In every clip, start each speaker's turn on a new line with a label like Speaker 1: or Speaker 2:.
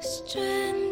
Speaker 1: Stranded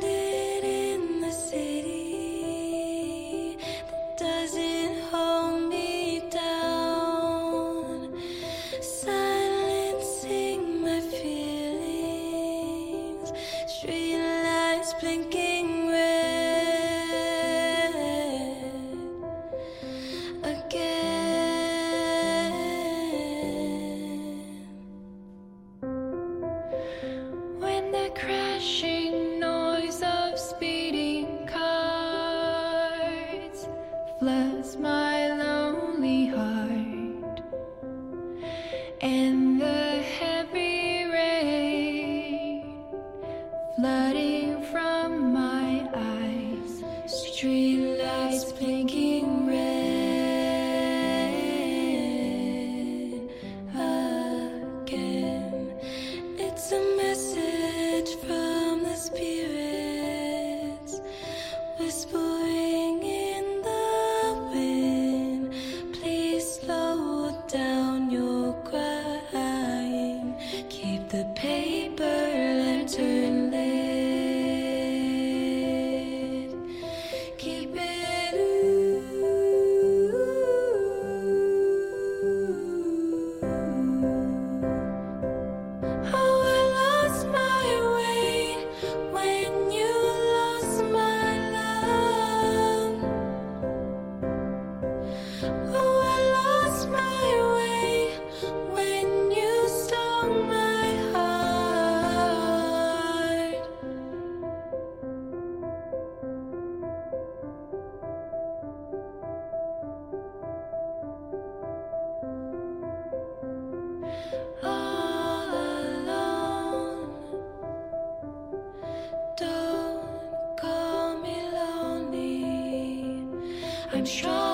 Speaker 1: floods my lonely heart, and the heavy rain flooding from my eyes, streetlights blinking red the paper lantern lit. Keep it Oh, I lost my way when you lost my love. Oh, Don't